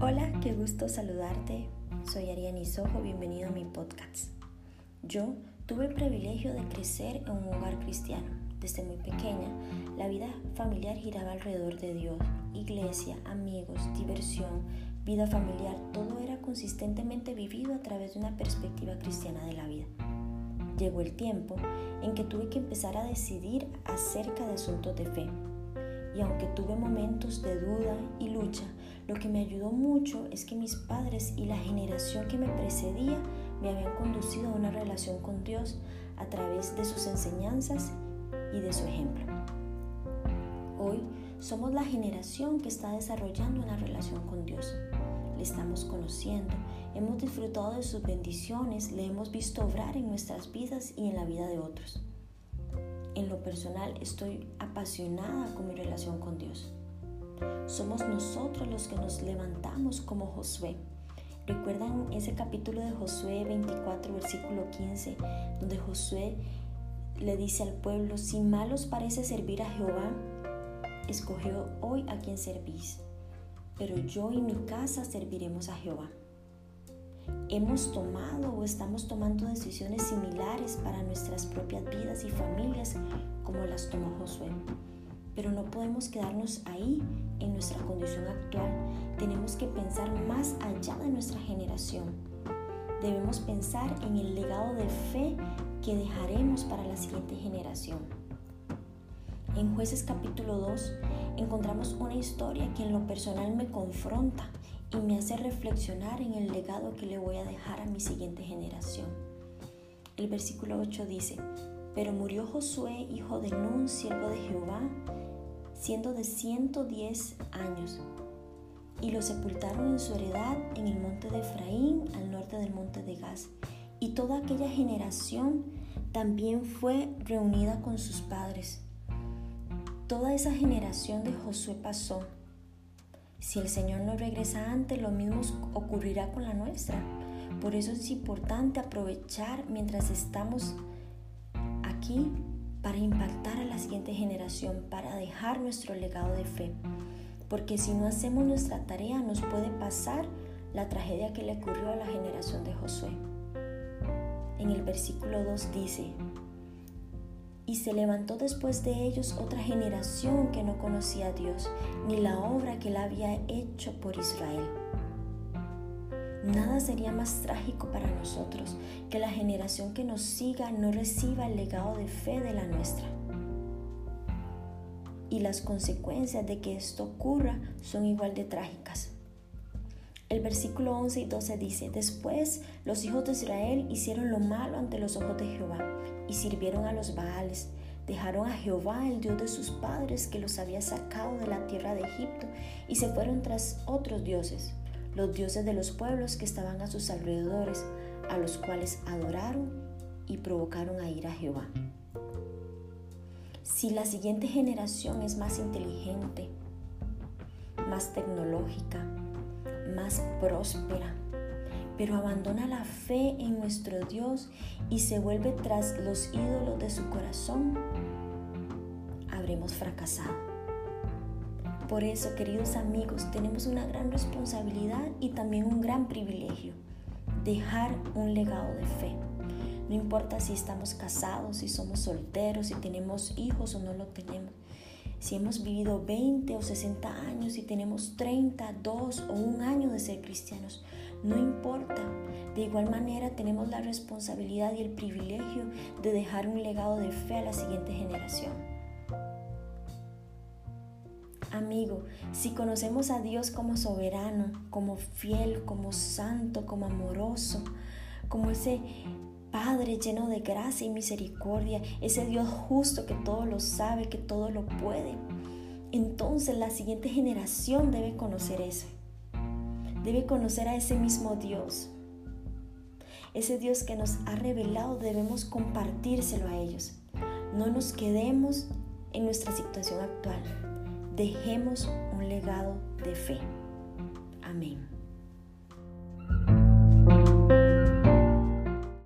Hola, qué gusto saludarte. Soy Ariane Sojo, bienvenido a mi podcast. Yo tuve el privilegio de crecer en un hogar cristiano. Desde muy pequeña, la vida familiar giraba alrededor de Dios. Iglesia, amigos, diversión, vida familiar, todo era consistentemente vivido a través de una perspectiva cristiana de la vida. Llegó el tiempo en que tuve que empezar a decidir acerca de asuntos de fe. Y aunque tuve momentos de duda y lucha, lo que me ayudó mucho es que mis padres y la generación que me precedía me habían conducido a una relación con Dios a través de sus enseñanzas y de su ejemplo. Hoy somos la generación que está desarrollando una relación con Dios. Le estamos conociendo, hemos disfrutado de sus bendiciones, le hemos visto obrar en nuestras vidas y en la vida de otros. En lo personal estoy apasionada con mi relación con Dios. Somos nosotros los que nos levantamos como Josué. ¿Recuerdan ese capítulo de Josué 24, versículo 15, donde Josué le dice al pueblo, si mal os parece servir a Jehová, escogió hoy a quien servís, pero yo y mi casa serviremos a Jehová. Hemos tomado o estamos tomando decisiones similares para nuestras propias vidas y familias como las tomó Josué. Pero no podemos quedarnos ahí en nuestra condición actual. Tenemos que pensar más allá de nuestra generación. Debemos pensar en el legado de fe que dejaremos para la siguiente generación. En jueces capítulo 2 encontramos una historia que en lo personal me confronta y me hace reflexionar en el legado que le voy a dejar a mi siguiente generación. El versículo 8 dice, pero murió Josué, hijo de Nun, siervo de Jehová, siendo de 110 años, y lo sepultaron en su heredad en el monte de Efraín, al norte del monte de Gaz. Y toda aquella generación también fue reunida con sus padres. Toda esa generación de Josué pasó. Si el Señor no regresa antes, lo mismo ocurrirá con la nuestra. Por eso es importante aprovechar mientras estamos aquí para impactar a la siguiente generación, para dejar nuestro legado de fe. Porque si no hacemos nuestra tarea nos puede pasar la tragedia que le ocurrió a la generación de Josué. En el versículo 2 dice, y se levantó después de ellos otra generación que no conocía a Dios, ni la obra que él había hecho por Israel. Nada sería más trágico para nosotros que la generación que nos siga no reciba el legado de fe de la nuestra. Y las consecuencias de que esto ocurra son igual de trágicas. El versículo 11 y 12 dice, Después los hijos de Israel hicieron lo malo ante los ojos de Jehová y sirvieron a los Baales. Dejaron a Jehová, el Dios de sus padres, que los había sacado de la tierra de Egipto, y se fueron tras otros dioses los dioses de los pueblos que estaban a sus alrededores, a los cuales adoraron y provocaron a ir a Jehová. Si la siguiente generación es más inteligente, más tecnológica, más próspera, pero abandona la fe en nuestro Dios y se vuelve tras los ídolos de su corazón, habremos fracasado. Por eso, queridos amigos, tenemos una gran responsabilidad y también un gran privilegio, dejar un legado de fe. No importa si estamos casados, si somos solteros, si tenemos hijos o no lo tenemos. Si hemos vivido 20 o 60 años, si tenemos 30, 2 o un año de ser cristianos, no importa. De igual manera tenemos la responsabilidad y el privilegio de dejar un legado de fe a la siguiente generación. Amigo, si conocemos a Dios como soberano, como fiel, como santo, como amoroso, como ese Padre lleno de gracia y misericordia, ese Dios justo que todo lo sabe, que todo lo puede, entonces la siguiente generación debe conocer eso. Debe conocer a ese mismo Dios. Ese Dios que nos ha revelado debemos compartírselo a ellos. No nos quedemos en nuestra situación actual dejemos un legado de fe. Amén.